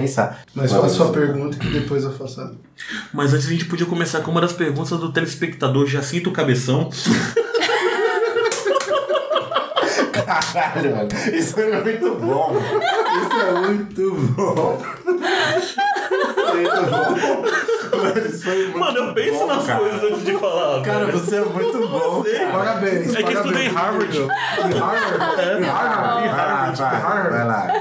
pensar. Mas faça a sua pergunta que depois eu faço a minha. Mas antes a gente podia começar com uma das perguntas do telespectador Jacinto Cabeção. Caralho, mano. Isso é muito bom. Isso é muito bom. Muito bom. Mano, isso foi muito Mano, eu penso bom, nas cara. coisas antes de falar. Cara, velho. você é muito bom. Parabéns. É que eu estudei em. Harvard. Em Harvard? Em Harvard? Em Vai lá, Harvard. vai, vai lá.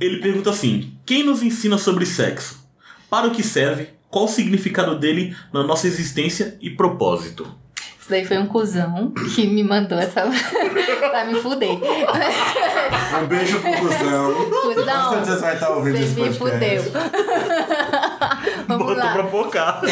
Ele pergunta assim: quem nos ensina sobre sexo? Para o que serve? Qual o significado dele na nossa existência e propósito? Isso daí foi um cuzão que me mandou essa pra me fuder. Um beijo pro cuzão. Com Cuzão, certeza vai estar ouvindo você esse me podcast. fudeu. Vamos Botou pra lá. focar.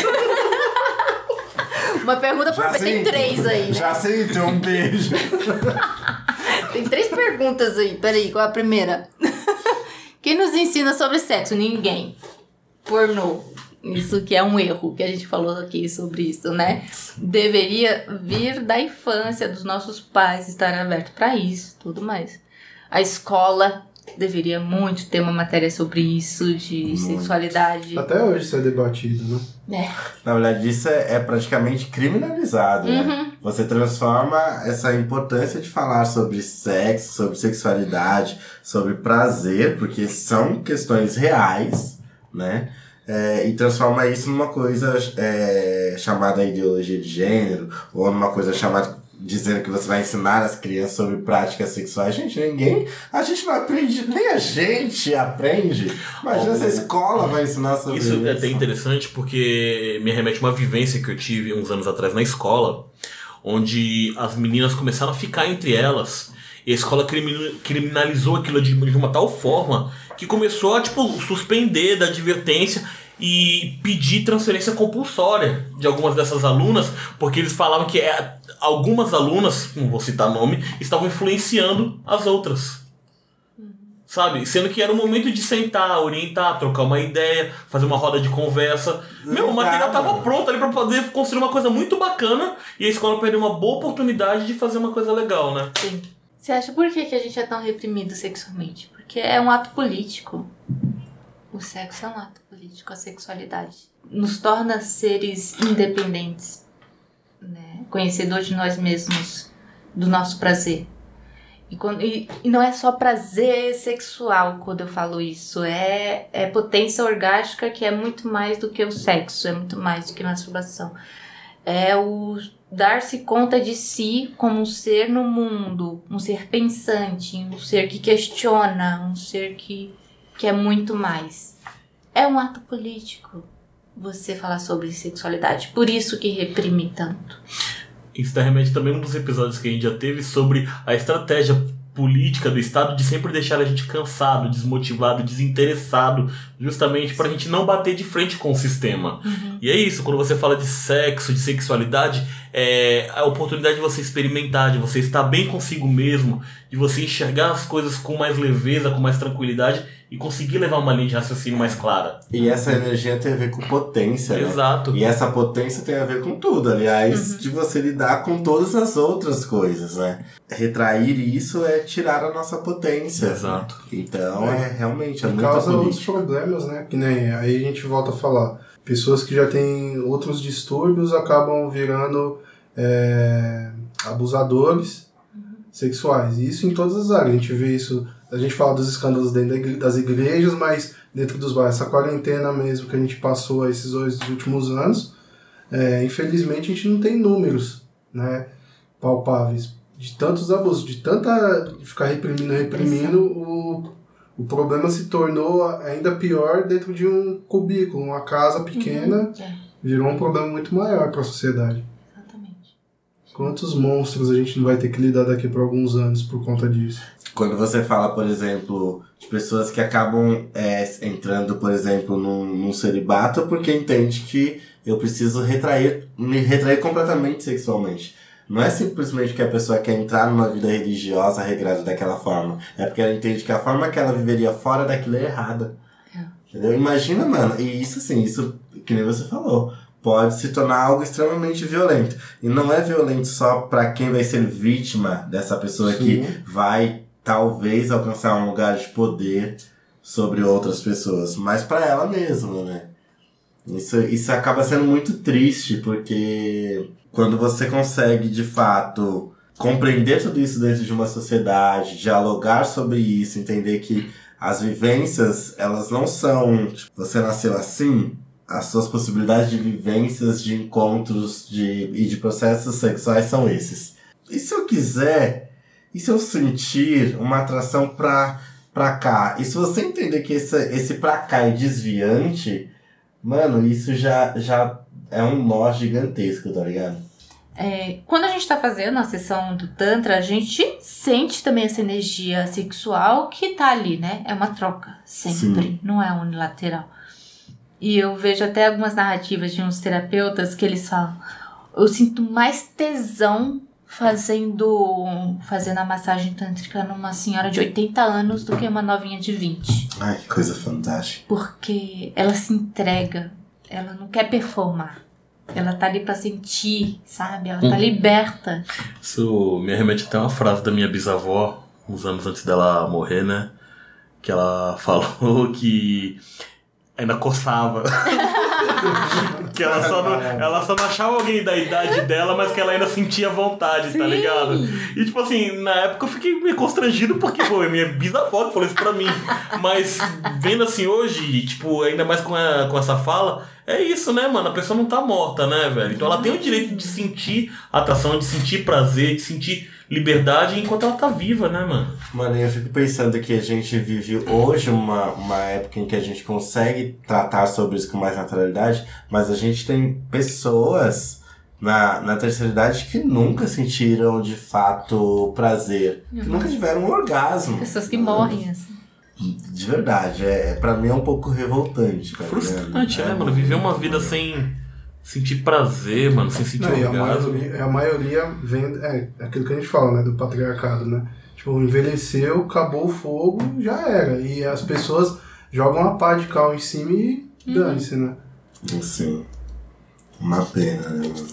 Uma pergunta por vez. Tem três aí, né? Já sinto, um beijo. Tem três perguntas aí. Peraí, qual é a primeira? Quem nos ensina sobre sexo? Ninguém. Pornô. Isso que é um erro que a gente falou aqui sobre isso, né? Deveria vir da infância dos nossos pais estar aberto para isso, tudo mais. A escola deveria muito ter uma matéria sobre isso de sexualidade. Até hoje isso é debatido, né? É. Na verdade, isso é, é praticamente criminalizado, Uhum. né? Você transforma essa importância de falar sobre sexo, sobre sexualidade, sobre prazer, porque são questões reais, né? É, e transforma isso numa coisa é, chamada ideologia de gênero, ou numa coisa chamada dizendo que você vai ensinar as crianças sobre práticas sexuais. Gente, ninguém. A gente não aprende, nem a gente aprende. Imagina se a escola vai ensinar sobre isso. Isso é até interessante porque me remete a uma vivência que eu tive uns anos atrás na escola, onde as meninas começaram a ficar entre elas. E a escola crimi- criminalizou aquilo de de uma tal forma que começou a, tipo, suspender da advertência e pedir transferência compulsória de algumas dessas alunas, porque eles falavam que é, algumas alunas, não vou citar nome, estavam influenciando as outras. Sabe? Sendo que era o momento de sentar, orientar, trocar uma ideia, fazer uma roda de conversa. Meu, o material Tava. tava pronto ali pra poder construir uma coisa muito bacana e a escola perdeu uma boa oportunidade de fazer uma coisa legal, né? Sim. Você acha por que, que a gente é tão reprimido sexualmente? Porque é um ato político. O sexo é um ato político, a sexualidade. Nos torna seres independentes? Conhecedor de nós mesmos, do nosso prazer. E, quando, e, e não é só prazer sexual quando eu falo isso, é, é potência orgástica que é muito mais do que o sexo, é muito mais do que masturbação. É o dar-se conta de si como um ser no mundo, um ser pensante, um ser que questiona, um ser que, que é muito mais. É um ato político você falar sobre sexualidade, por isso que reprime tanto. Isso tá remete também a um dos episódios que a gente já teve sobre a estratégia política do Estado de sempre deixar a gente cansado, desmotivado, desinteressado, justamente pra gente não bater de frente com o sistema. E é isso, quando você fala de sexo, de sexualidade, é a oportunidade de você experimentar, de você estar bem consigo mesmo, de você enxergar as coisas com mais leveza, com mais tranquilidade e conseguir levar uma linha de raciocínio mais clara. E essa energia tem a ver com potência, né? Exato. E essa potência tem a ver com tudo, aliás, de você lidar com todas as outras coisas, né? Retrair isso é tirar a nossa potência. Exato. Então é, realmente, é Por muita causa política. problemas, né? Que nem aí a gente volta a falar. Pessoas que já têm outros distúrbios acabam virando é, abusadores sexuais. E isso em todas as áreas. A gente vê isso. A gente fala dos escândalos dentro das igrejas, mas dentro dos bairros. Essa quarentena mesmo que a gente passou esses dois últimos anos, é, infelizmente a gente não tem números né, palpáveis de tantos abusos, de tanta de ficar reprimindo, reprimindo, o, o problema se tornou ainda pior dentro de um cubículo, uma casa pequena, É, virou um problema muito maior para a sociedade. exatamente. Quantos monstros a gente não vai ter que lidar daqui por alguns anos por conta disso? Quando você fala, por exemplo, de pessoas que acabam é, entrando, por exemplo, num, num celibato porque entende que eu preciso retrair, me retrair completamente sexualmente. Não é simplesmente que a pessoa quer entrar numa vida religiosa regrada daquela forma. É porque ela entende que a forma que ela viveria fora daquilo é errada. É. Entendeu? Imagina, mano. E isso, assim, isso, que nem você falou, pode se tornar algo extremamente violento. E não é violento só pra quem vai ser vítima dessa pessoa que Sim. vai talvez alcançar um lugar de poder sobre outras pessoas, mas para ela mesma, né? Isso, isso acaba sendo muito triste, porque quando você consegue de fato compreender tudo isso dentro de uma sociedade, dialogar sobre isso, entender que as vivências, elas não são, tipo, você nasceu assim, as suas possibilidades de vivências, de encontros de, e de processos sexuais são esses. E se eu quiser, e se eu sentir uma atração pra, pra cá? E se você entender que esse, esse pra cá é desviante, mano, isso já, já é um nó gigantesco, tá ligado? É, quando a gente tá fazendo a sessão do Tantra, a gente sente também essa energia sexual que tá ali, né? É uma troca, sempre, Sim. não é unilateral. E eu vejo até algumas narrativas de uns terapeutas que eles falam: eu sinto mais tesão fazendo fazendo a massagem tântrica numa senhora de 80 anos do que uma novinha de 20. Ai, que coisa fantástica. Porque ela se entrega, ela não quer performar. Ela tá ali pra sentir, sabe? Ela tá liberta. Isso me remete até uma frase da minha bisavó, uns anos antes dela morrer, né? Que ela falou que ainda coçava. que ela só, não, ela só não achava alguém da idade dela, mas que ela ainda sentia vontade, tá Sim. ligado? E tipo assim, na época eu fiquei meio constrangido porque, pô, é minha bisavó que falou isso pra mim. Mas vendo assim hoje, tipo, ainda mais com, a, com essa fala, é isso, né, mano? A pessoa não tá morta, né, velho? Então ela tem o direito de sentir atração, de sentir prazer, de sentir liberdade enquanto ela tá viva, né, mano? Mano, eu fico pensando que a gente vive hoje uma, uma época em que a gente consegue tratar sobre isso com mais naturalidade, mas a gente tem pessoas na, na terceira idade que nunca sentiram de fato prazer, que nunca tiveram um orgasmo. Pessoas que morrem, assim. De verdade, é, é, pra mim é um pouco revoltante. Tá Frustrante, né, mano? Viver uma vida sem sentir prazer, mano, sem sentir Não, e a orgasmo. maioria, a maioria vem. É aquilo que a gente fala, né? Do patriarcado, né? Tipo, envelheceu, acabou o fogo, já era. E as pessoas jogam uma pá de cal em cima e dane-se, né? Assim, uma pena, né, mano?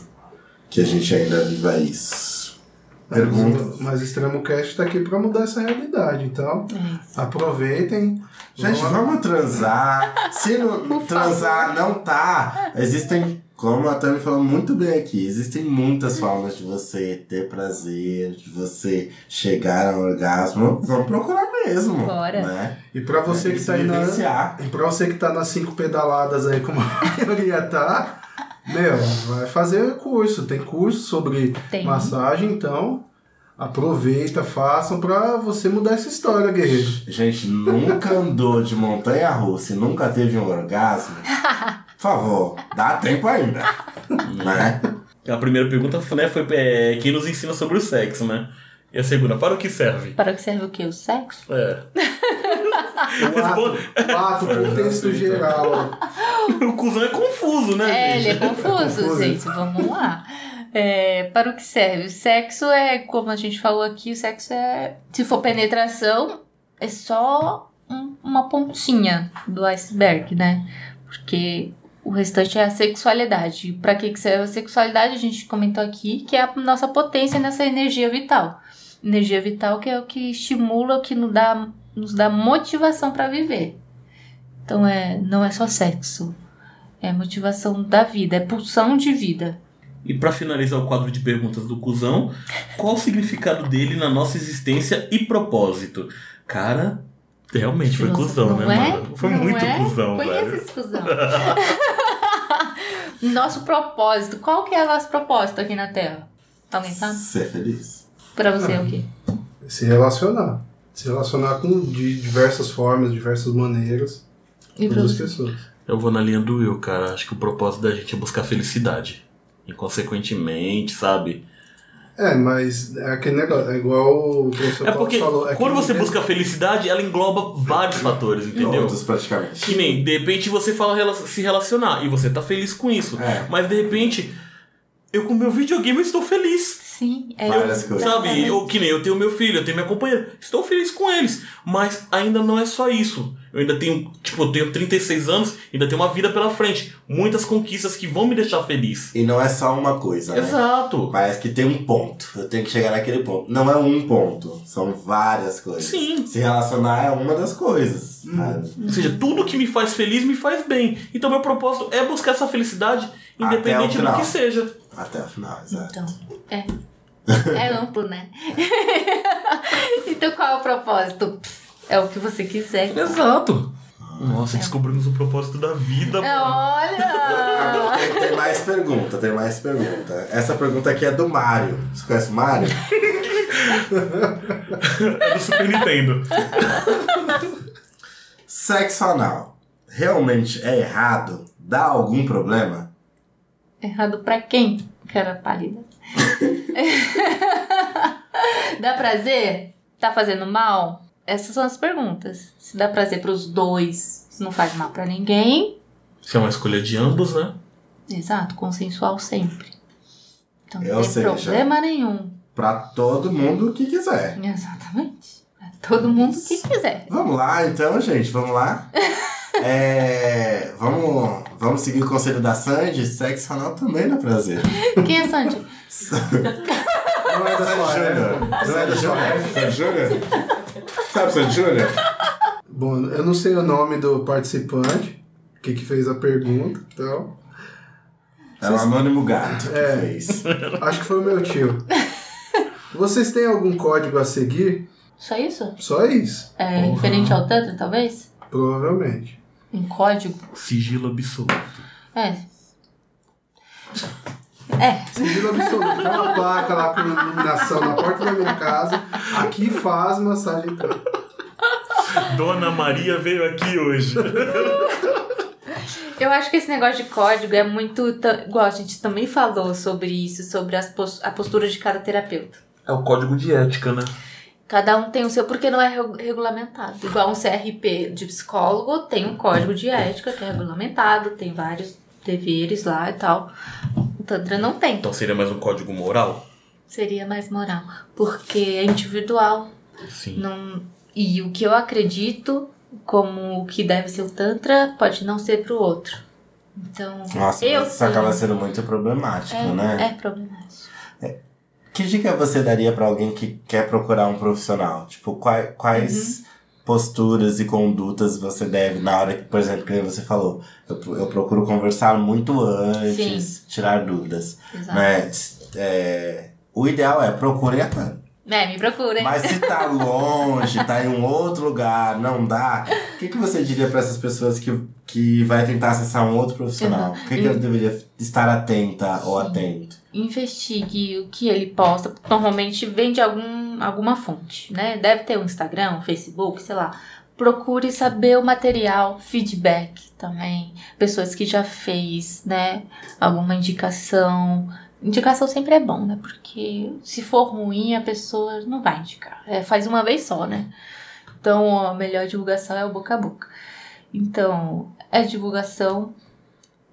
Que a gente ainda viva isso. Pergunta. Mas, o Extremo Cast tá aqui pra mudar essa realidade. Então, aproveitem. Gente, vamos transar. Se não transar não tá, existem, como a Tami falou muito bem aqui, existem muitas formas de você ter prazer, de você chegar ao orgasmo. Vamos procurar mesmo. Bora. Né? E pra você que Se tá aí na. E pra você que tá nas cinco pedaladas aí, como a maioria tá, meu, vai fazer curso. Tem curso sobre Tem. massagem, então aproveita, façam pra você mudar essa história, guerreiro. Gente, nunca andou de montanha russa e nunca teve um orgasmo. Por favor, dá tempo ainda. Né? A primeira pergunta né, foi é, quem nos ensina sobre o sexo, né? E a segunda, para o que serve? Para que serve o quê? O sexo? É. O ato, o ato, o contexto geral. O cuzão é confuso, né, É, gente? ele é confuso, confuso. gente. Vamos lá. É, para o que serve? O sexo é, como a gente falou aqui, o sexo é. Se for penetração, é só um- uma pontinha do iceberg, né? Porque o restante é a sexualidade. Para que, que serve a sexualidade? A gente comentou aqui que é a nossa potência nessa energia vital. Energia vital que é o que estimula, o que nos dá, nos dá motivação para viver. Então é, não é só sexo. É motivação da vida, é pulsão de vida. E pra finalizar o quadro de perguntas do cuzão, qual o significado dele na nossa existência e propósito? Cara, realmente foi cuzão, né, é? mano? Foi Não muito é? cuzão, Conhece velho. esse cuzão. nosso propósito. Qual que é o nosso propósito aqui na Terra? Alguém sabe? Ser feliz. Pra você é o quê? Se relacionar. Se relacionar com de diversas formas, diversas maneiras, E todas as pessoas. Eu vou na linha do Will, cara. Acho que o propósito da gente é buscar felicidade. E consequentemente, sabe? É, mas é aquele negócio, é igual o professor É Paulo porque falou. é quando você busca felicidade, ela engloba vários fatores, entendeu? Todos, praticamente. Que nem, de repente você fala se relacionar e você tá feliz com isso. É. Mas de repente, eu com meu videogame eu estou feliz. Sim, é. Várias coisas. Sabe? Eu, que nem eu tenho meu filho, eu tenho minha companheira. Estou feliz com eles. Mas ainda não é só isso. Eu ainda tenho, tipo, eu tenho 36 anos, ainda tenho uma vida pela frente. Muitas conquistas que vão me deixar feliz. E não é só uma coisa, né? Exato. Parece que tem um ponto. Eu tenho que chegar naquele ponto. Não é um ponto. São várias coisas. Sim. Se relacionar é uma das coisas. sabe? Ou seja, tudo que me faz feliz me faz bem. Então meu propósito é buscar essa felicidade, independente do que seja. Até o final, exato. Então, é. É amplo, né? então qual é o propósito? É o que você quiser. Exato. Nossa, descobrimos o propósito da vida, mano. Olha! Tem, tem mais pergunta, tem mais pergunta. Essa pergunta aqui é do Mário. Você conhece o Mário? É do Super Nintendo. Sexo anal realmente é errado? Dá algum problema? Errado pra quem? Cara pálida. dá prazer? Tá fazendo mal? Essas são as perguntas. Se dá prazer pros dois, se não faz mal pra ninguém. Se é uma escolha de ambos, né? Exato, consensual sempre. Então não Ou tem seja, problema nenhum. Pra todo mundo que quiser. Exatamente. Pra todo mundo que quiser. Vamos lá, então, gente, vamos lá. É, vamos, vamos seguir o conselho da Sandy. Sexo anal também dá prazer. Quem é Sandy? Não é da Sandy Júnior. Não é Sandy da. Sandy Júnior? Sabe Sandy Júnior? Bom, eu não sei o nome do participante, que, que fez a pergunta, então. É o Anônimo Gato que É. fez. Acho que foi o meu tio. Vocês têm algum código a seguir? Só isso? Só isso, É referente ao Tantra, talvez? provavelmente. Em código? Sigilo absoluto. É. É. Sigilo absoluto. Tem uma placa lá com iluminação na porta da minha casa. Aqui faz massagem tântrica. Dona Maria veio aqui hoje. Eu acho que esse negócio de código é muito. Igual a gente também falou sobre isso, sobre as pos- a postura de cada terapeuta. É o código de ética, né? Cada um tem o seu, porque não é regu- regulamentado. Igual um CRP de psicólogo tem um código de ética que é regulamentado, tem vários deveres lá e tal. O Tantra não tem. Então seria mais um código moral? Seria mais moral. Porque é individual. Sim. Não, e o que eu acredito como o que deve ser o Tantra pode não ser pro outro. Então, Nossa, eu isso sei. acaba sendo muito problemático, né? é, é problemático. Que dica você daria pra alguém que quer procurar um profissional? Tipo, quais, quais Uhum. Posturas e condutas você deve na hora que, por exemplo, que você falou, eu, eu procuro conversar muito antes, tirar dúvidas, Exato. né? É, o ideal é procure a Tânia. É, me procurem. Mas se tá longe, tá em um outro lugar, não dá, o que, que você diria pra essas pessoas que, que vai tentar acessar um outro profissional? O que, que ela deveria estar atenta ou atento? Investigue o que ele posta. Normalmente vem de algum, alguma fonte, né? Deve ter um Instagram, um Facebook, sei lá. Procure saber o material, feedback também. Pessoas que já fez, né? Alguma indicação. Indicação sempre é bom, né? Porque se for ruim, a pessoa não vai indicar. É, faz uma vez só, né? Então, a melhor divulgação é o boca a boca. Então, é divulgação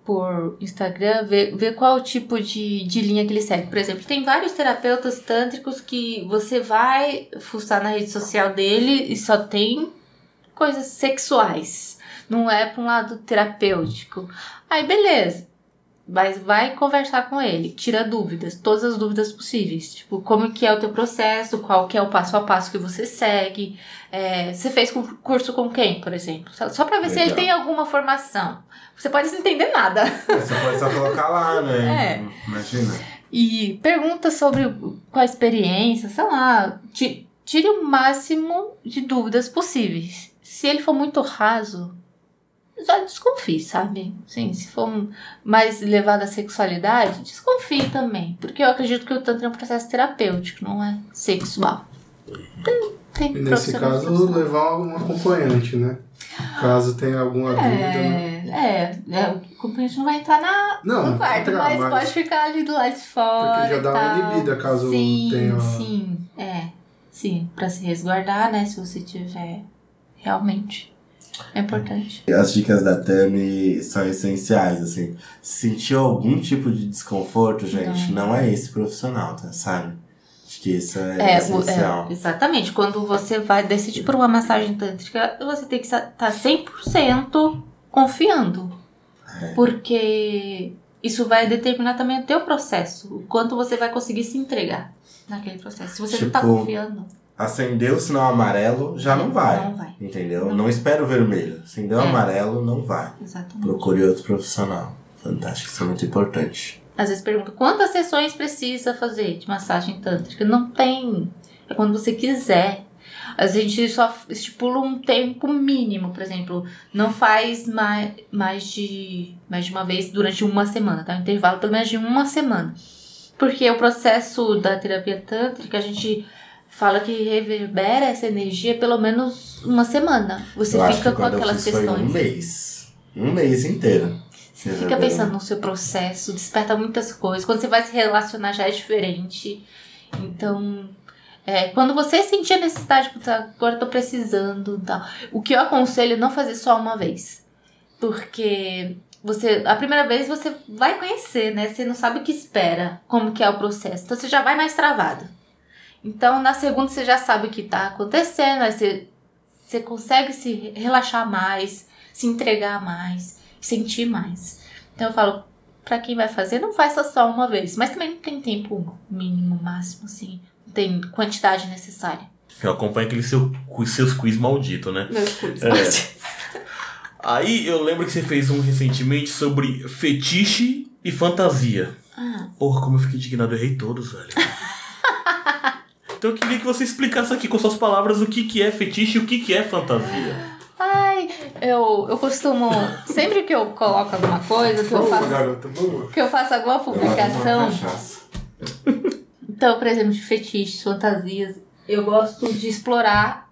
por Instagram, ver, ver qual tipo de, de linha que ele segue. Por exemplo, tem vários terapeutas tântricos que você vai fuçar na rede social dele e só tem coisas sexuais. Não é para um lado terapêutico. Aí, beleza. Mas vai conversar com ele, tira dúvidas, todas as dúvidas possíveis. Tipo, como que é o teu processo, qual que é o passo a passo que você segue. É, você fez curso com quem, por exemplo? Só, pra ver se ele Legal. tem alguma formação. Você pode não entender nada. Você pode só colocar lá, né? É. Imagina. E pergunta sobre qual a experiência, sei lá. ti- Tire o máximo de dúvidas possíveis. Se ele for muito raso, já desconfie, sabe? Sim, se for mais levado à sexualidade, desconfie também. Porque eu acredito que o Tantra é um processo terapêutico, não é sexual. Tem, tem E nesse caso, profissionais. levar um acompanhante, né? Caso tenha alguma dúvida. né? É, é, é, o acompanhante não vai entrar na, Não, no quarto, entrar, mas, mas- pode ficar ali do lado de fora. Porque já dá e uma tal. inibida caso sim, tenha- Sim, é. Sim, pra se resguardar, né? Se você tiver realmente. É importante. As dicas da Tami são essenciais, assim. Se sentiu algum tipo de desconforto, gente, não, é esse profissional, tá? Sabe? Acho que isso é, É, o- essencial. é, exatamente. Quando você vai decidir por uma massagem tântrica, você tem que estar 100% confiando. É. Porque isso vai determinar também o teu processo. O quanto você vai conseguir se entregar naquele processo. Se você não tá Tipo, confiando, Acendeu o sinal amarelo, já não vai. não vai. Entendeu? Não. Não, espera o vermelho. Acendeu É. amarelo, não vai. Exatamente. Procure outro profissional. Fantástico, isso é muito importante. Às vezes pergunta quantas sessões precisa fazer de massagem tântrica. Não tem. É quando você quiser. A gente só estipula um tempo mínimo, por exemplo, não faz mais, mais, de, mais de uma vez durante uma semana, tá? Um intervalo pelo menos de uma semana. Porque o processo da terapia tântrica, a gente fala que reverbera essa energia pelo menos uma semana. Você eu fica com aquelas questões. foi um mês. Um mês inteiro. Você fica pensando no seu processo, desperta muitas coisas. Quando você vai se relacionar já é diferente. Então, é, quando você sentir a necessidade, puta, agora eu tô precisando tal. O que eu aconselho é não fazer só uma vez. Porque você, a primeira vez você vai conhecer, né? Você não sabe o que espera, como que é o processo. Então você já vai mais travado. Então, na segunda você já sabe o que tá acontecendo, aí você, você consegue se relaxar mais, se entregar mais, sentir mais. Então eu falo, pra quem vai fazer, não faça só uma vez. Mas também não tem tempo mínimo, máximo, assim. Não tem quantidade necessária. Eu acompanho aquele seu, seus quiz maldito, né? É. Aí eu lembro que você fez um recentemente sobre fetiche e fantasia. Ah, Porra, como eu fiquei indignado, eu errei todos, velho. Então eu queria que você explicasse aqui com suas palavras o que, que é fetiche e o que, que é fantasia. Ai, eu, eu costumo. Sempre que eu coloco alguma coisa, que eu faço, que eu faço alguma publicação. Então, por exemplo, de fetiches, fantasias, eu gosto de explorar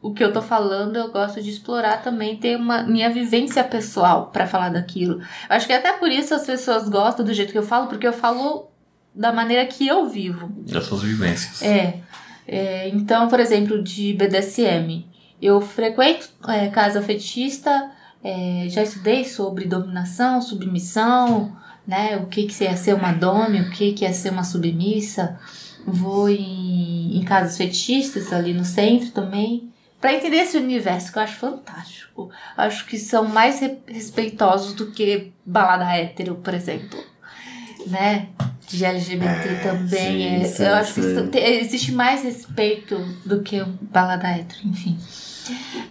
o que eu tô falando, eu gosto de explorar também, ter uma minha vivência pessoal pra falar daquilo. Eu acho que até por isso as pessoas gostam do jeito que eu falo, porque eu falo da maneira que eu vivo. Das suas vivências. É. é, então, por exemplo, de BDSM. Eu frequento é, casa fetista, é, já estudei sobre dominação, submissão, né? O que, que é ser uma dome, o que, que é ser uma submissa. Vou em, em casas fetistas ali no centro também. Pra entender esse universo que eu acho fantástico. Acho que são mais re- respeitosos do que balada hétero, por exemplo. Né? De LGBT É, também. sim, é, sim, eu acho que sim. te- existe mais respeito do que um balada hétero, enfim.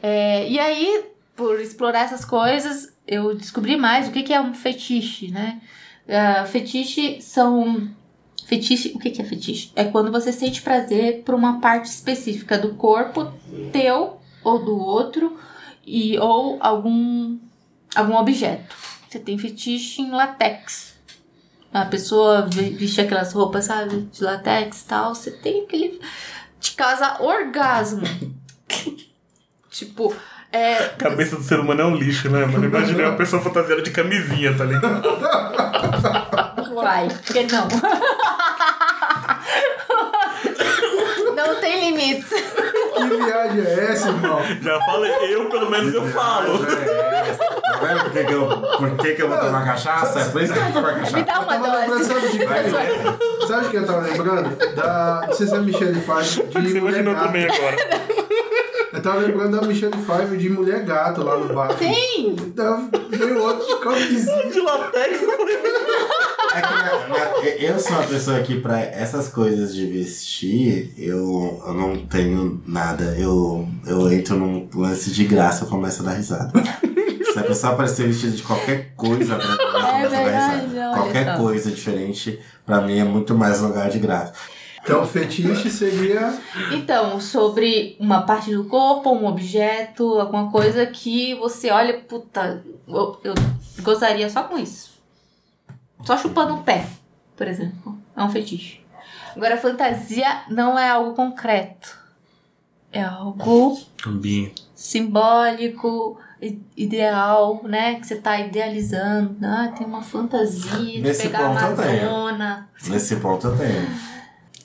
É, e aí, por explorar essas coisas, eu descobri mais o que, que é um fetiche, né? Ah, fetiche são. Fetiche, o que, que é fetiche? É quando você sente prazer por uma parte específica do corpo teu ou do outro e ou algum algum objeto. Você tem fetiche em latex. A pessoa ve- veste aquelas roupas, sabe, de latex e tal. Você tem aquele. te causa orgasmo. tipo, é. A cabeça do ser humano é um lixo, né, mano? Imaginei uma pessoa fantasiada de camisinha, tá ligado? Vai, porque não. não tem limites. Que viagem é essa, irmão? Já falei, eu pelo menos eu falo. É, tá vendo por que, que, eu, por que, que eu vou tomar cachaça? É por isso que eu vou tomar Me cachaça. dá uma Tava lembrando, dose. sabe de quem? Sabe de quem eu tava lembrando? Da. Não sei se é a Michelle Pfeiffer de Você Mulher imaginou Gato. também agora. Eu tava lembrando da Michelle Pfeiffer de Mulher Gato lá no bar. Sim! Então, veio outro de camisinha. De latex, eu falei. É que minha- minha- eu sou uma pessoa que pra essas coisas de vestir, eu, eu não tenho nada. Eu, eu entro num lance de graça, eu começo a dar risada. Se a pessoa aparecer vestida de qualquer coisa pra mim, dar verdade, Qualquer só. coisa diferente, pra mim é muito mais lugar de graça. Então, fetiche seria. Então, sobre uma parte do corpo, um objeto, alguma coisa que você olha, puta, eu, eu gozaria só com isso. Só chupando o pé, por exemplo. É um fetiche. Agora, fantasia não é algo concreto. É algo Ambiente. simbólico, ideal, né? Que você tá idealizando. Ah, tem uma fantasia de Nesse pegar a. Madonna. Nesse ponto eu tenho.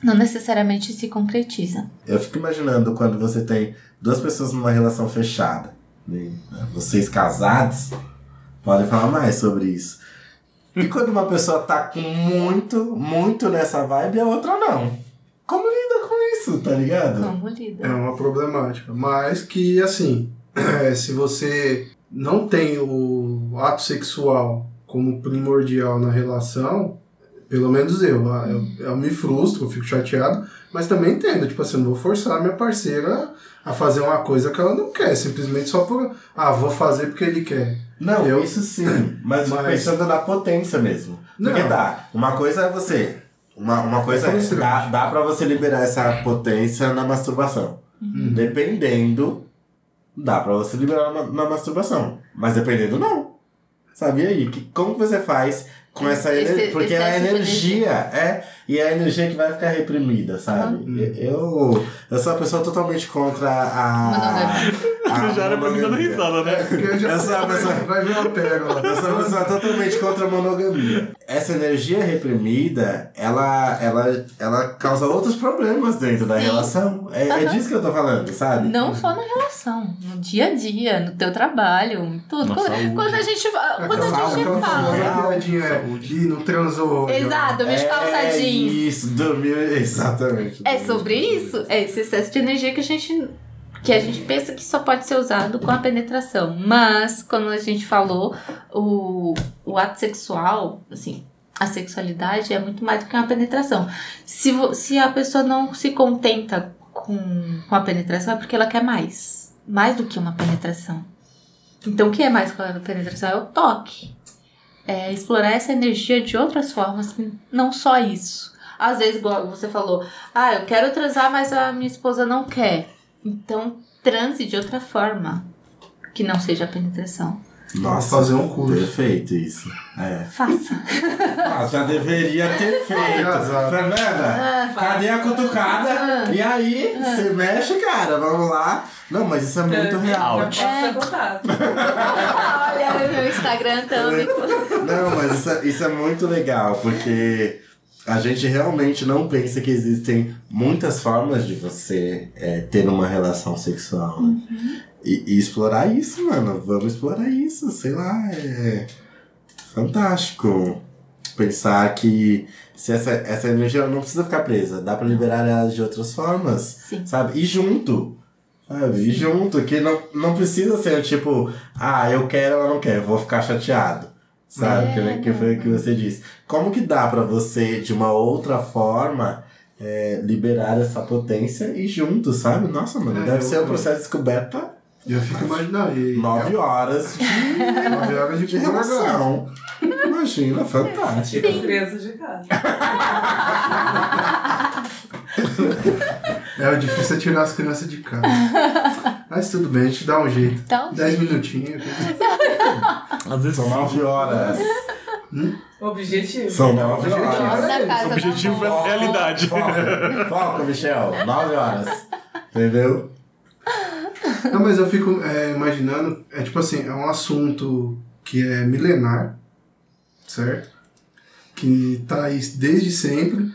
Não necessariamente se concretiza. Eu fico imaginando quando você tem duas pessoas numa relação fechada. né? Vocês casados podem falar mais sobre isso. E quando uma pessoa tá com muito, muito nessa vibe e a outra não. Como lida com isso, tá ligado? Como lida? É uma problemática. Mas que, assim, se você não tem o ato sexual como primordial na relação, pelo menos eu, eu, eu me frustro, eu fico chateado, mas também entendo, tipo assim, eu não vou forçar a minha parceira a fazer uma coisa que ela não quer, simplesmente só por, ah, vou fazer porque ele quer. Não, Eu- isso sim. Mas, Mas- pensando na potência mesmo. Porque Não. tá, uma coisa é você. Uma, uma coisa é, dá, dá pra você liberar essa potência na masturbação. Uhum. Dependendo, dá pra você liberar na, na masturbação. Mas dependendo, não. Sabe e aí? Que, como que você faz com essa Esse- energia? Porque é a energia, é. E é a energia que vai ficar reprimida, sabe? Eu, eu sou uma pessoa totalmente contra a. A já era pra mim dando risada, né? Eu já Eu sou uma pessoa- vai ver uma pérola. Uma pessoa totalmente contra a monogamia. Essa energia reprimida, ela, ela, ela causa outros problemas dentro da Sim. relação. É, é disso que eu tô falando, sabe? Não só na relação, no dia a dia, no teu trabalho, em tudo. Quando, quando a gente, quando a Aquela- gente fala. piadinha é, Ih, não transou. Exato, dormir de calça É jeans. Isso, dormir. Exatamente. É sobre isso? É esse excesso de energia que a gente que a gente pensa que só pode ser usado com a penetração. Mas, como a gente falou, o, o ato sexual, assim, a sexualidade é muito mais do que uma penetração. Se, se a pessoa não se contenta com, com a penetração, é porque ela quer mais. Mais do que uma penetração. Então, o que é mais que a penetração? É o toque. É explorar essa energia de outras formas, não só isso. Às vezes, você falou, ah, eu quero transar, mas a minha esposa não quer. Então, transe de outra forma. Que não seja a penetração. Nossa, fazer um curso. Perfeito isso. É. Faça. Ah, já deveria ter feito. Fernanda, Ah, cadê a cutucada? Ah. E aí, você mexe, cara, vamos lá. Não, mas isso é muito real. Out. É. Olha, meu Instagram também. Não, mas isso é, isso é muito legal, porque a gente realmente não pensa que existem muitas formas de você é, ter uma relação sexual. né? E, e explorar isso, mano. Vamos explorar isso, sei lá. É fantástico. Pensar que se essa, essa energia não precisa ficar presa, dá pra liberar ela de outras formas, Sim. sabe? E junto. Sabe? E junto, que não, não precisa ser tipo, ah, eu quero, ela não quer, vou ficar chateado. Sabe? É, que, que foi o que você disse. Como que dá pra você, de uma outra forma, é, liberar essa potência e junto, sabe? Nossa, mano, É, deve eu- ser um processo de descoberta E eu fico imaginando. E, nove horas de, nove horas de relação. Imagina, fantástico. Tipo criança de casa. É, o difícil é tirar as crianças de casa. Mas tudo bem, a gente dá um jeito. Então, Dez minutinhos. Às vezes São nove horas. Objetivo. São nove Objetivo. horas. É objetivo tá é realidade. Foco, foco, Michel. Nove horas. Entendeu? Não, mas eu fico é, imaginando, é tipo assim, é um assunto que é milenar, certo? Que tá aí desde sempre,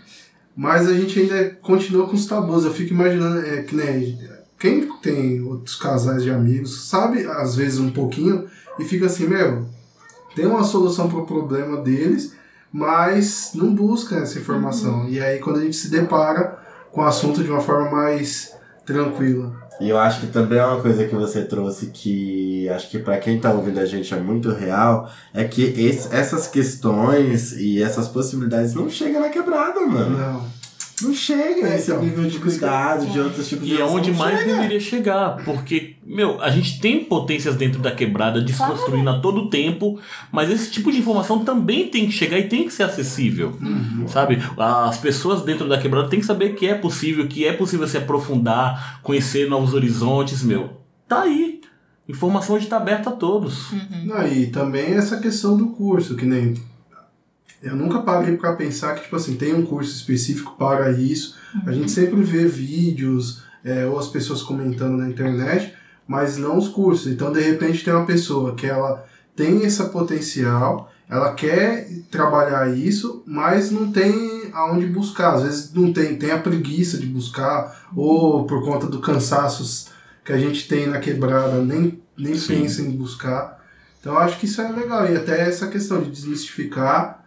mas a gente ainda continua com os tabus. Eu fico imaginando, é, que nem quem tem outros casais de amigos sabe às vezes um pouquinho e fica assim, meu, tem uma solução pro problema deles, mas não busca essa informação. E aí quando a gente se depara com o assunto de uma forma mais tranquila. E eu acho que também é uma coisa que você trouxe que acho que pra quem tá ouvindo a gente é muito real, é que esse- essas questões e essas possibilidades não chegam na quebrada, mano. Não. Não chega É, esse então, nível de cuidado, de outros tipos de E é onde mais chega. deveria chegar, porque, meu, a gente tem potências dentro da quebrada desconstruindo a todo tempo, mas esse tipo de informação também tem que chegar e tem que ser acessível, sabe? As pessoas dentro da quebrada têm que saber que é possível, que é possível se aprofundar, conhecer novos horizontes, meu. Tá aí. Informação hoje tá aberta a todos. Não, e também essa questão do curso, que nem. Eu nunca parei pra pensar que, tipo assim, tem um curso específico para isso. A gente sempre vê vídeos é, ou as pessoas comentando na internet, mas não os cursos. Então, de repente, tem uma pessoa que ela tem esse potencial, ela quer trabalhar isso, mas não tem aonde buscar. Às vezes não tem, tem a preguiça de buscar, ou por conta do cansaço que a gente tem na quebrada, nem, nem Sim. pensa em buscar. Então eu acho que isso é legal. E até essa questão de desmistificar,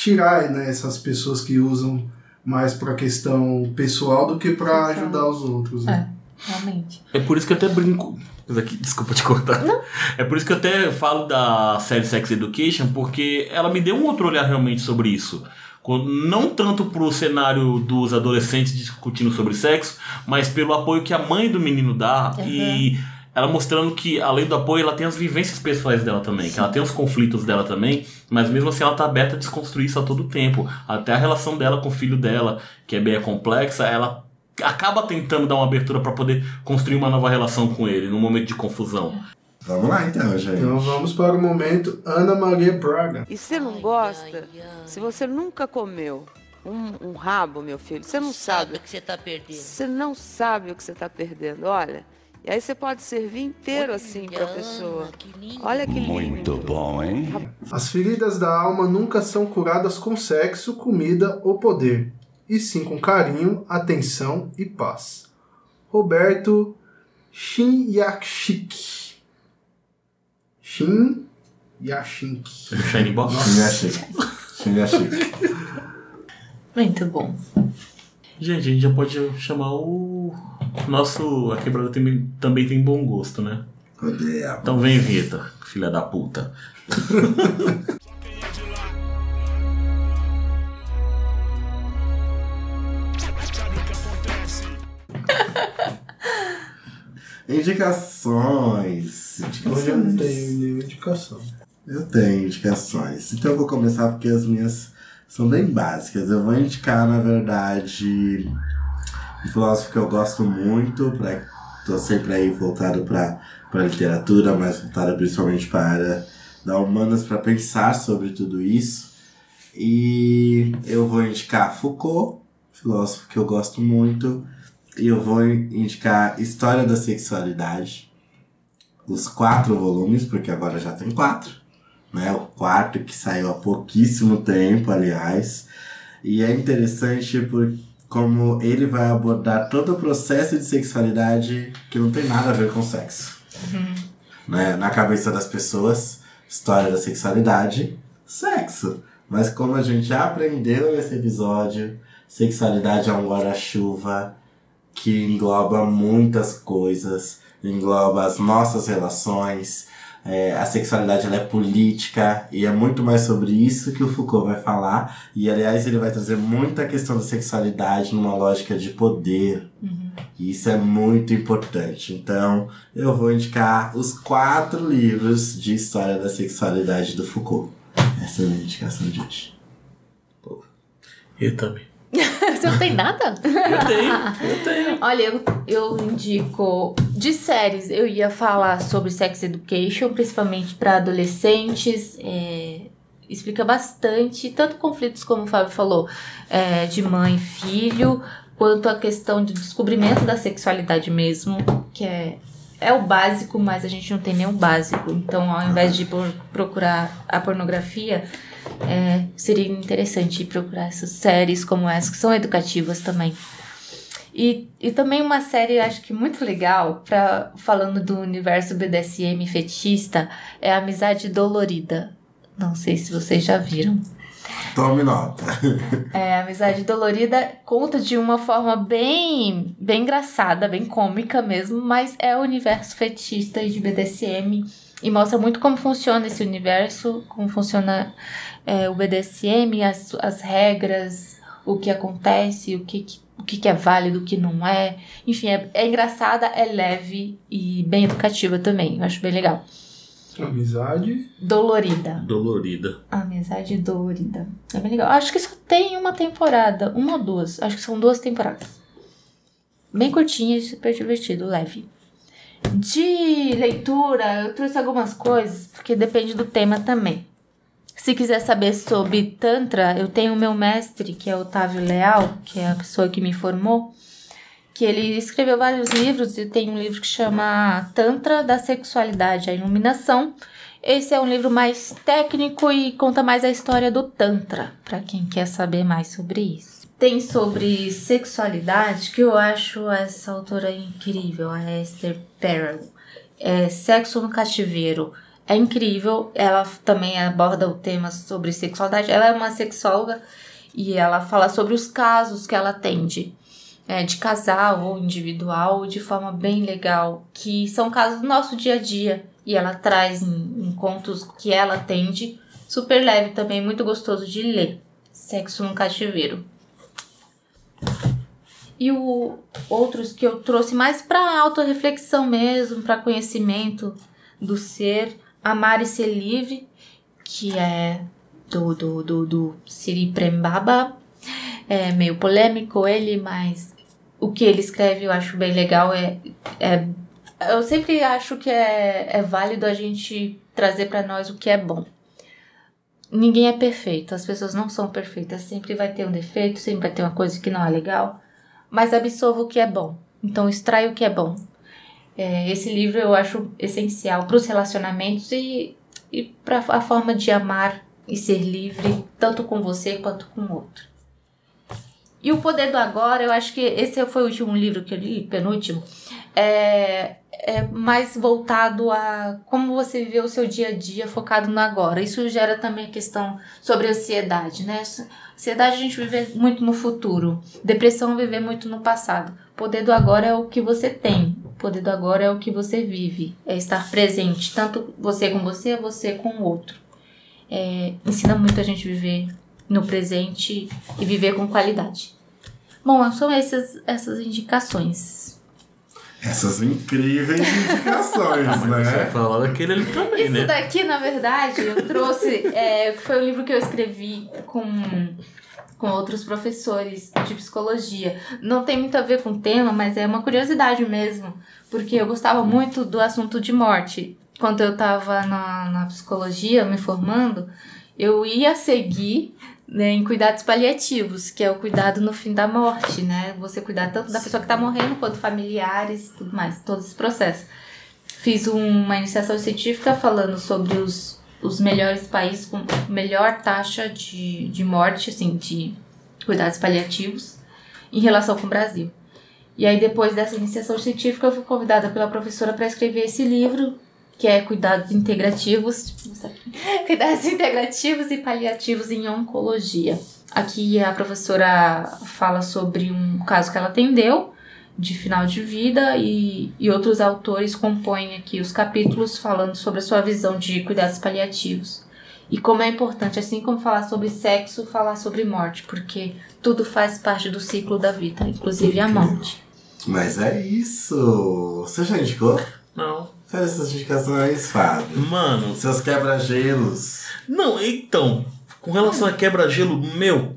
tirar né, essas pessoas que usam mais pra questão pessoal do que pra ajudar os outros. Né? Realmente. É por isso que eu até brinco. Desculpa te cortar. É por isso que eu até falo da série Sex Education, porque ela me deu um outro olhar realmente sobre isso. Não tanto pro cenário dos adolescentes discutindo sobre sexo, mas pelo apoio que a mãe do menino dá e ela mostrando que, além do apoio, ela tem as vivências pessoais dela também, que ela tem os conflitos dela também, mas mesmo assim ela tá aberta a desconstruir isso a todo tempo. Até a relação dela com o filho dela, que é bem complexa, ela acaba tentando dar uma abertura para poder construir uma nova relação com ele num momento de confusão. Vamos lá então, gente. Então vamos para o momento Ana Maria Braga. E você não gosta? Se você nunca comeu um, um rabo, meu filho, você não sabe. o que você tá perdendo. Você não sabe o que você está perdendo. Olha. E aí você pode servir inteiro assim para a pessoa. Olha que lindo. Muito bom, hein? As feridas da alma nunca são curadas com sexo, comida ou poder, e sim com carinho, atenção e paz. Roberto Shinyashik. Shin Yashink. Shiny Box? Xinga chique. Xinga chique. Muito bom. Gente, a gente já pode chamar o nosso. A quebrada tem- também tem bom gosto, né? Odeio. Então vem, Vitor, filha da puta. Indicações. Hoje eu não tenho nenhuma indicação. Eu tenho indicações. Então eu vou começar porque as minhas são bem básicas. Eu vou indicar, na verdade, um filósofo que eu gosto muito, pra, tô sempre aí voltado para a literatura, mas voltado principalmente para a área da humanas para pensar sobre tudo isso. E eu vou indicar Foucault, filósofo que eu gosto muito, e eu vou indicar História da Sexualidade, os quatro volumes, porque agora já tem quatro né? O quarto que saiu há pouquíssimo tempo, aliás. E é interessante por como ele vai abordar todo o processo de sexualidade que não tem nada a ver com sexo. Né? Na cabeça das pessoas, história da sexualidade, sexo. Mas como a gente já aprendeu nesse episódio, sexualidade é um guarda-chuva que engloba muitas coisas, engloba as nossas relações, é, a sexualidade ela é política e é muito mais sobre isso que o Foucault vai falar. E aliás, ele vai trazer muita questão da sexualidade numa lógica de poder. E isso é muito importante. Então, eu vou indicar os quatro livros de história da sexualidade do Foucault. Essa é a minha indicação de hoje. Eu também. Você não tem nada? Eu tenho, eu tenho. Olha, eu, eu indico de séries. Eu ia falar sobre sex education, principalmente para adolescentes. é, explica bastante, tanto conflitos, como o Fábio falou, é, de mãe e filho, quanto a questão de descobrimento da sexualidade mesmo, que é, é o básico, mas a gente não tem nem o básico. Então, ao invés de procurar a pornografia, é, seria interessante procurar essas séries como essa, que são educativas também. E, e também uma série, acho que muito legal, pra, falando do universo BDSM fetista, é Amizade Dolorida. Não sei se vocês já viram. Tome nota. É, Amizade Dolorida conta de uma forma bem, bem engraçada, bem cômica mesmo, mas é o universo fetista e de BDSM e mostra muito como funciona esse universo, como funciona é, o BDSM, as, as regras, o que acontece, o que, que- o que, que é válido, o que não é. Enfim, é, é engraçada, é leve e bem educativa também. Eu acho bem legal. Amizade. Dolorida. Dolorida. Amizade Dolorida. É bem legal. Acho que só tem uma temporada, uma ou duas. Acho que são duas temporadas. Bem curtinha e super divertido, leve. De leitura, eu trouxe algumas coisas, porque depende do tema também. Se quiser saber sobre Tantra, eu tenho o meu mestre, que é Otávio Leal, que é a pessoa que me formou, que ele escreveu vários livros e tem um livro que chama Tantra da Sexualidade, a Iluminação. Esse é um livro mais técnico e conta mais a história do Tantra, para quem quer saber mais sobre isso. Tem sobre sexualidade, que eu acho essa autora incrível, a Esther Perel. É Sexo no Cativeiro. É incrível, ela também aborda o tema sobre sexualidade. Ela é uma sexóloga E ela fala sobre os casos que ela atende, é, de casal ou individual, de forma bem legal, que são casos do nosso dia a dia. E ela traz em, em contos que ela atende, super leve também, muito gostoso de ler. Sexo no Cativeiro. E o, outros que eu trouxe mais para autorreflexão mesmo, para conhecimento do ser, Amar e Ser Livre, que é do, do, do, do Siri Prembaba. É meio polêmico ele, mas o que ele escreve eu acho bem legal. É, é, eu sempre acho que é, é válido a gente trazer para nós o que é bom. Ninguém é perfeito, as pessoas não são perfeitas, sempre vai ter um defeito, sempre vai ter uma coisa que não é legal mas absorva o que é bom. Então, extrai o que é bom. É, esse livro eu acho essencial para os relacionamentos e, e para a forma de amar e ser livre, tanto com você quanto com o outro. E O Poder do Agora, eu acho que esse foi o último livro que eu li, penúltimo, é, é mais voltado a como você viver o seu dia a dia focado no agora. Isso gera também a questão sobre ansiedade, né? Ansiedade a gente viver muito no futuro, depressão viver muito no passado. O poder do agora é o que você tem, poder do agora é o que você vive, é estar presente, tanto você com você, você com o outro. É, ensina muito a gente viver no presente e viver com qualidade. Bom, são essas, essas indicações. Essas incríveis indicações, Ah, mas você vai né? falar daquele ali também, Isso né? daqui, na verdade, eu trouxe. é, foi um livro que eu escrevi com, com outros professores de psicologia. Não tem muito a ver com o tema, mas é uma curiosidade mesmo. Porque eu gostava muito do assunto de morte. Quando eu estava na, na psicologia, me formando, eu ia seguir né, em cuidados paliativos, que é o cuidado no fim da morte, né? Você cuidar tanto da pessoa que está morrendo quanto familiares, tudo mais, todo esse processo. Fiz uma iniciação científica falando sobre os, os melhores países com melhor taxa de, de morte, assim, de cuidados paliativos em relação com o Brasil. E aí, depois dessa iniciação científica, eu fui convidada pela professora para escrever esse livro, que é Cuidados Integrativos. Cuidados Integrativos e Paliativos em Oncologia. Aqui a professora fala sobre um caso que ela atendeu de final de vida e, e outros autores compõem aqui os capítulos falando sobre a sua visão de cuidados paliativos. E como é importante, assim como falar sobre sexo, falar sobre morte, porque tudo faz parte do ciclo da vida, inclusive a morte. Mas é isso. Você já indicou? Não. Faz essas indicações, Fábio. Mano, Seus quebra-gelos. não, então, com relação a quebra-gelo, meu,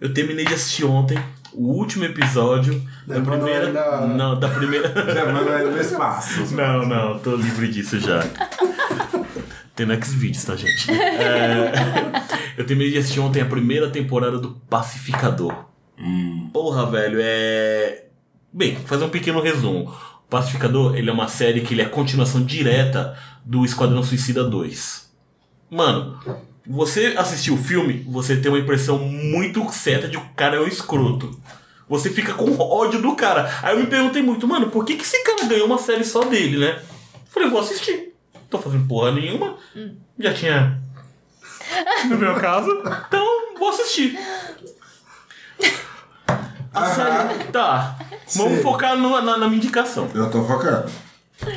eu terminei de assistir ontem o último episódio da Lembrando primeira. ainda- Não, da primeira. Já manda aí no espaço. Não, não, tô livre disso já. Tem no Xvideos, tá, gente? É, eu terminei de assistir ontem a primeira temporada do Pacificador. Porra, velho, é. Bem, fazer um pequeno resumo. O Pacificador, ele é uma série que ele é a continuação direta do Esquadrão Suicida 2. Mano, você assistir o filme, você tem uma impressão muito certa de que o cara é um escroto. Você fica com ódio do cara. Aí eu me perguntei muito, mano, por que, que esse cara ganhou uma série só dele, né? Falei, vou assistir. Tô fazendo porra nenhuma. Já tinha. No meu caso. Então, vou assistir. A série. Tá. Vamos Sim. focar no- na, na minha indicação. Eu tô focando.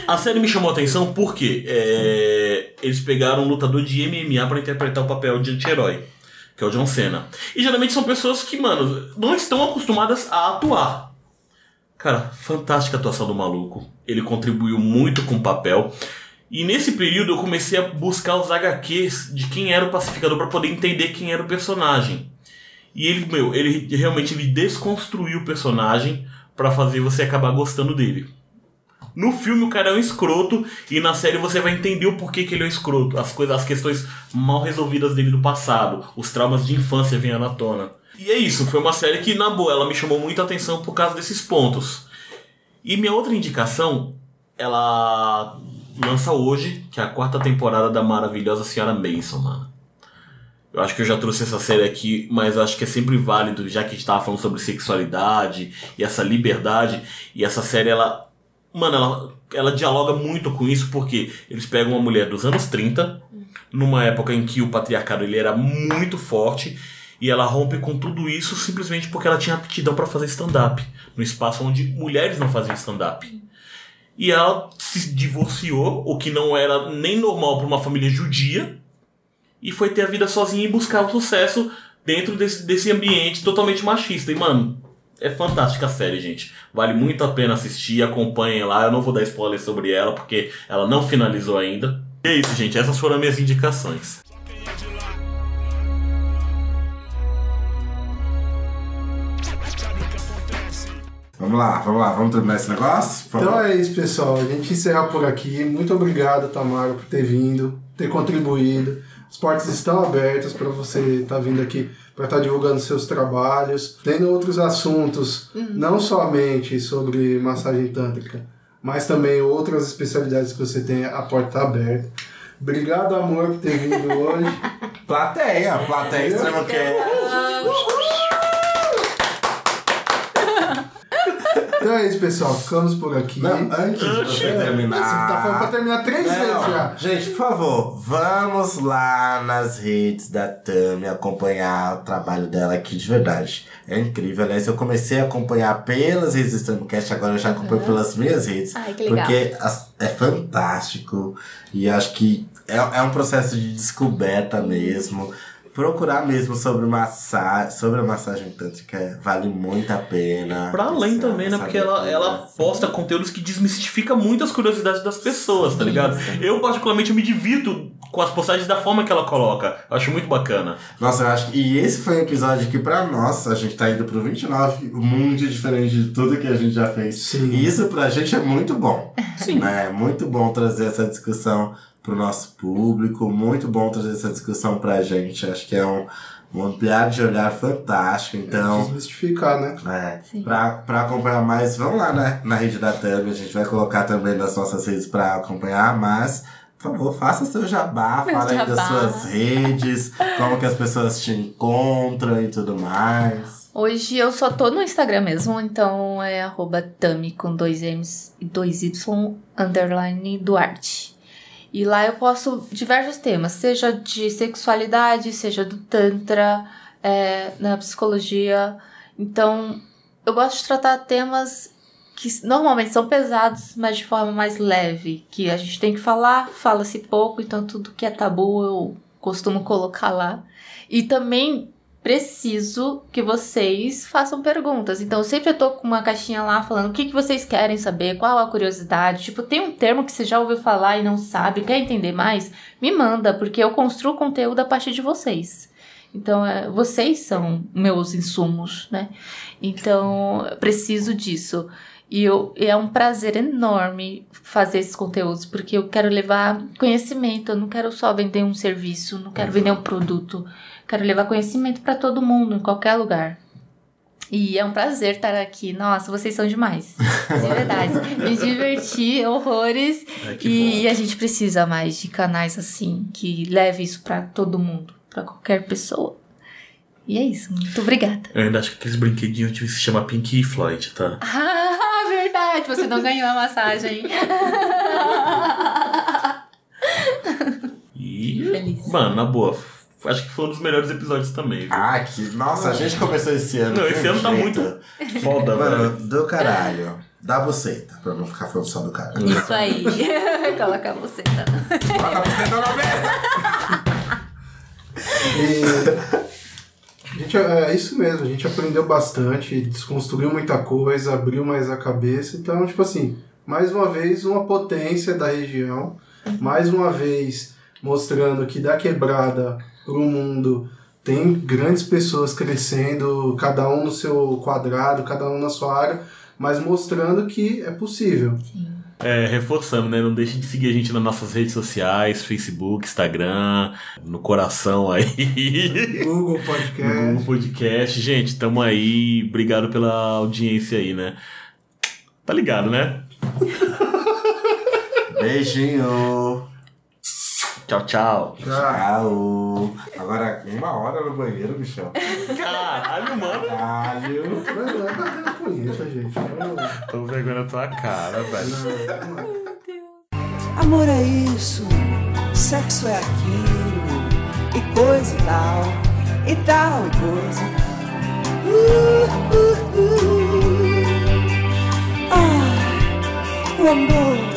A série me chamou a atenção porque é, eles pegaram um lutador de MMA pra interpretar o papel de anti-herói, que é o John Cena. E geralmente são pessoas que, mano, não estão acostumadas a atuar. Cara, fantástica atuação do maluco. Ele contribuiu muito com o papel. E nesse período eu comecei a buscar os HQs de quem era o pacificador pra poder entender quem era o personagem. E ele, meu, ele realmente ele desconstruiu o personagem pra fazer você acabar gostando dele. No filme o cara é um escroto e na série você vai entender o porquê que ele é um escroto, as coisas, as questões mal resolvidas dele do passado, os traumas de infância vêm à tona. E é isso, foi uma série que na boa ela me chamou muita atenção por causa desses pontos. E minha outra indicação, ela lança hoje, que é a quarta temporada da maravilhosa Senhora Mason, mano. Eu acho que eu já trouxe essa série aqui, mas acho que é sempre válido, já que a gente tava falando sobre sexualidade e essa liberdade, e essa série ela Mano, ela, ela dialoga muito com isso porque eles pegam uma mulher dos anos 30, numa época em que o patriarcado ele era muito forte, E ela rompe com tudo isso simplesmente porque ela tinha aptidão para fazer stand-up. No espaço onde mulheres não faziam stand-up. E ela se divorciou, o que não era nem normal para uma família judia. E foi ter a vida sozinha e buscar o sucesso dentro desse, desse ambiente totalmente machista. E, mano, é fantástica a série, gente. Vale muito a pena assistir, acompanhem lá. Eu não vou dar spoiler sobre ela, porque ela não finalizou ainda. E é isso, gente. Essas foram minhas indicações. Vamos lá, vamos lá, vamos terminar esse negócio? Por Então favor. é isso, pessoal. A gente encerra por aqui. Muito obrigado, Tamara, por ter vindo, ter contribuído. As portas estão abertas para você estar vindo aqui para estar divulgando seus trabalhos, tendo outros assuntos, não somente sobre massagem tântrica, mas também outras especialidades que você tem, a porta está aberta. Obrigado, amor, por ter vindo hoje. Plateia, plateia extrema que é. Então é isso, pessoal. Ficamos por aqui. Não, antes de você terminar. Você tá falando pra terminar três Não, vezes já. Gente, por favor, vamos lá nas redes da Tami acompanhar o trabalho dela aqui de verdade. É incrível. Aliás, eu comecei a acompanhar pelas redes do Tamcast, agora eu já acompanho pelas minhas redes. Ai, que legal. Porque é fantástico. E acho que é, é um processo de descoberta mesmo. Procurar mesmo sobre massagem, sobre a massagem tântrica vale muito a pena. Pra além também, né? Porque ela, ela posta conteúdos que desmistifica muitas curiosidades das pessoas, tá ligado? Eu, particularmente, me divirto com as postagens da forma que ela coloca. Eu acho muito bacana. Nossa, eu acho que. E esse foi um episódio que, pra nós, a gente tá indo pro 29, muito diferente de tudo que a gente já fez. Sim. E isso pra gente é muito bom. Sim. Né? É muito bom trazer essa discussão pro nosso público, muito bom trazer essa discussão pra gente. Acho que é um, um ampliar de olhar fantástico. Então. Desmistificar, né? É, pra acompanhar mais, vamos lá né, na rede da Thumb, a gente vai colocar também nas nossas redes pra acompanhar, mas, por favor, faça seu jabá, Meu fala aí das jabá. suas redes, como que as pessoas te encontram e tudo mais. Hoje eu só tô no Instagram mesmo, então é arroba Tami com dois M's e dois Y underline Duarte. E lá eu posto diversos temas, seja de sexualidade, seja do Tantra, é, na psicologia. Então eu gosto de tratar temas que normalmente são pesados, mas de forma mais leve. Que a gente tem que falar, fala-se pouco, então tudo que é tabu eu costumo colocar lá. E também preciso que vocês façam perguntas. Então, eu sempre tô com uma caixinha lá falando o que, que vocês querem saber, qual a curiosidade. Tipo, tem um termo que você já ouviu falar e não sabe, quer entender mais? Me manda, porque eu construo conteúdo a partir de vocês. Então, é, vocês são meus insumos, né? Então, eu preciso disso. E eu, e é um prazer enorme fazer esses conteúdos, porque eu quero levar conhecimento, eu não quero só vender um serviço, não quero vender um produto. Quero levar conhecimento para todo mundo, em qualquer lugar. E é um prazer estar aqui. Nossa, vocês são demais. De verdade. Me diverti horrores. É, que E a gente precisa mais de canais assim, que leve isso para todo mundo, para qualquer pessoa. E é isso. Muito obrigada. Eu ainda acho que aqueles brinquedinhos deviam se chamar Pink Floyd, tá? Ah, verdade. Você não ganhou a massagem. E. Feliz. Mano, na boa. Acho que foi um dos melhores episódios também, viu? Ah, que. Nossa, a gente começou esse ano. Não, esse ano tá muito foda, Mano, velho. do caralho. Da buceta, pra não ficar falando só do caralho. Isso aí. Coloca você. Tá? Bota a buceta na mesa! E a gente, é isso mesmo, a gente aprendeu bastante, desconstruiu muita coisa, abriu mais a cabeça. Então, tipo assim, mais uma vez, uma potência da região, mais uma vez mostrando que da quebrada pro mundo tem grandes pessoas crescendo, cada um no seu quadrado, cada um na sua área, mas mostrando que é possível. É, reforçando, né? Não deixe de seguir a gente nas nossas redes sociais, Facebook, Instagram, no coração aí. Google No Podcast. podcast. Gente, tamo aí. Obrigado pela audiência aí, né? Tá ligado, né? Beijinho! Tchau, tchau. Tchau! Agora, uma hora no banheiro, bichão. Caralho, mano. Caralho! Não, não é batendo punheta, gente. Tô vergonha na tua cara, velho. não. Amor é isso, sexo é aquilo, e coisa e tal. e tal e coisa. Uh, uh, uh. Ah, o amor